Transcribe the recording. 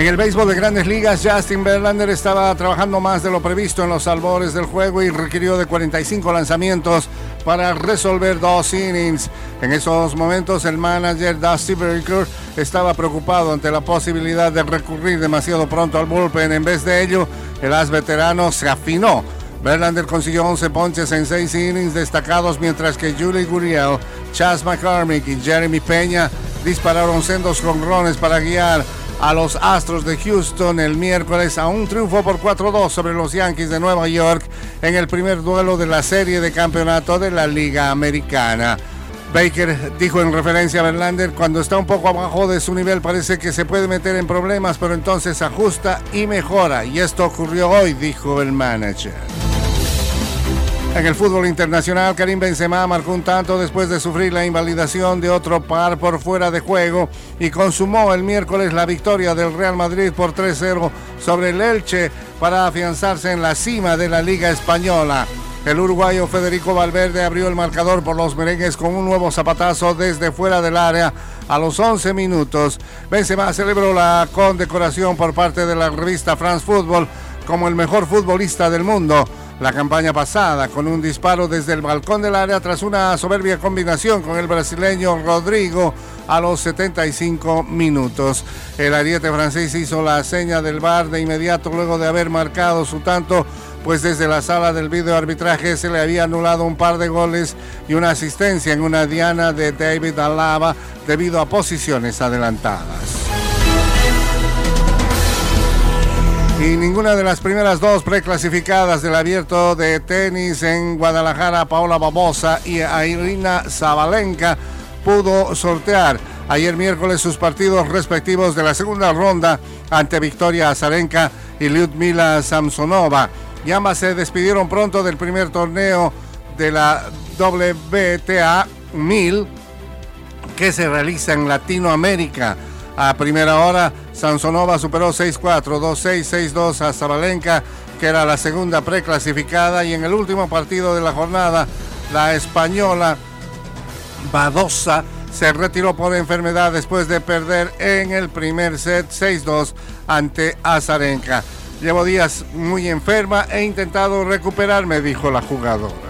En el béisbol de grandes ligas, Justin Verlander estaba trabajando más de lo previsto en los albores del juego y requirió de 45 lanzamientos para resolver dos innings. En esos momentos, el manager Dusty Baker estaba preocupado ante la posibilidad de recurrir demasiado pronto al bullpen. En vez de ello, el as veterano se afinó. Verlander consiguió 11 ponches en 6 innings destacados, mientras que Julie Gurriel, Chas McCormick y Jeremy Peña dispararon sendos jonrones para guiar a los Astros de Houston el miércoles a un triunfo por 4-2 sobre los Yankees de Nueva York en el primer duelo de la serie de campeonato de la Liga Americana. Baker dijo en referencia a Verlander, cuando está un poco abajo de su nivel parece que se puede meter en problemas, pero entonces ajusta y mejora. Y esto ocurrió hoy, dijo el manager. En el fútbol internacional, Karim Benzema marcó un tanto después de sufrir la invalidación de otro par por fuera de juego y consumó el miércoles la victoria del Real Madrid por 3-0 sobre el Elche para afianzarse en la cima de la Liga Española. El uruguayo Federico Valverde abrió el marcador por los merengues con un nuevo zapatazo desde fuera del área a los 11 minutos. Benzema celebró la condecoración por parte de la revista France Football como el mejor futbolista del mundo. La campaña pasada con un disparo desde el balcón del área tras una soberbia combinación con el brasileño Rodrigo a los 75 minutos. El ariete francés hizo la seña del bar de inmediato luego de haber marcado su tanto pues desde la sala del video arbitraje se le había anulado un par de goles y una asistencia en una diana de David Alaba debido a posiciones adelantadas. Y ninguna de las primeras dos preclasificadas del abierto de tenis en Guadalajara, Paola Babosa y Irina Zabalenka, pudo sortear ayer miércoles sus partidos respectivos de la segunda ronda ante Victoria Azarenka y Lyudmila Samsonova y ambas se despidieron pronto del primer torneo de la WTA 1000 que se realiza en Latinoamérica. A primera hora, Sansonova superó 6-4, 2-6, 6-2 a Zabalenka, que era la segunda preclasificada, y en el último partido de la jornada, la española Badosa se retiró por enfermedad después de perder en el primer set 6-2 ante Azarenka. Llevo días muy enferma, he intentado recuperarme, dijo la jugadora.